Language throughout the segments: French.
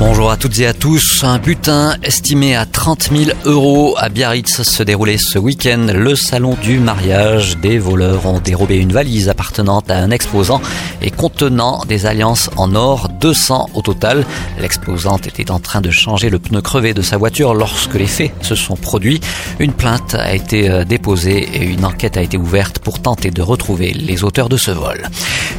Bonjour à toutes et à tous. Un butin estimé à 30 000 euros à Biarritz se déroulait ce week-end. Le salon du mariage. Des voleurs ont dérobé une valise appartenant à un exposant et contenant des alliances en or, 200 au total. L'exposante était en train de changer le pneu crevé de sa voiture lorsque les faits se sont produits. Une plainte a été euh, déposée et une enquête a été ouverte pour tenter de retrouver les auteurs de ce vol.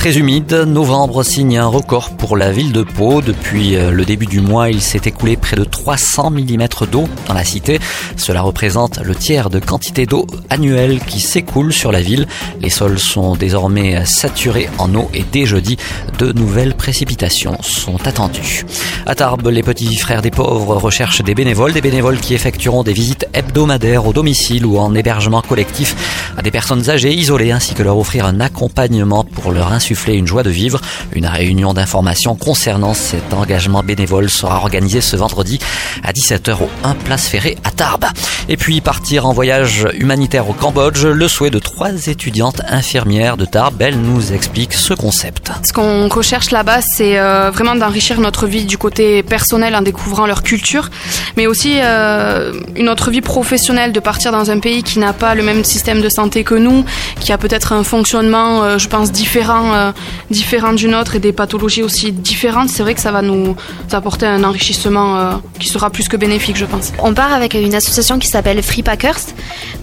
Très humide, novembre signe un record pour la ville de Pau. Depuis euh, le début du mois, il s'est écoulé près de 300 mm d'eau dans la cité. Cela représente le tiers de quantité d'eau annuelle qui s'écoule sur la ville. Les sols sont désormais saturés en eau et dès jeudi, de nouvelles précipitations sont attendues. À Tarbes, les petits frères des pauvres recherchent des bénévoles, des bénévoles qui effectueront des visites hebdomadaires au domicile ou en hébergement collectif à des personnes âgées, isolées, ainsi que leur offrir un accompagnement pour leur une joie de vivre. Une réunion d'information concernant cet engagement bénévole sera organisée ce vendredi à 17h au 1 Place Ferrée à Tarbes. Et puis partir en voyage humanitaire au Cambodge, le souhait de trois étudiantes infirmières de Tarbes, elles nous expliquent ce concept. Ce qu'on recherche là-bas, c'est euh, vraiment d'enrichir notre vie du côté personnel en découvrant leur culture, mais aussi euh, une autre vie professionnelle, de partir dans un pays qui n'a pas le même système de santé que nous, qui a peut-être un fonctionnement, euh, je pense, différent euh, différentes d'une autre et des pathologies aussi différentes, c'est vrai que ça va nous apporter un enrichissement euh, qui sera plus que bénéfique, je pense. On part avec une association qui s'appelle Free Packers,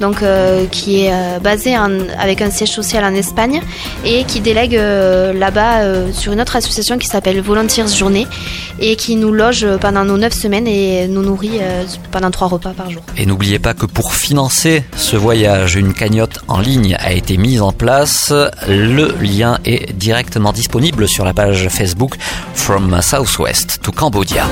donc euh, qui est basée avec un siège social en Espagne et qui délègue là-bas sur une autre association qui s'appelle Volunteers Journée et qui nous loge pendant nos neuf semaines et nous nourrit pendant trois repas par jour. Et n'oubliez pas que pour financer ce voyage, une cagnotte en ligne a été mise en place. Le lien est directement disponible sur la page Facebook From Southwest to Cambodia.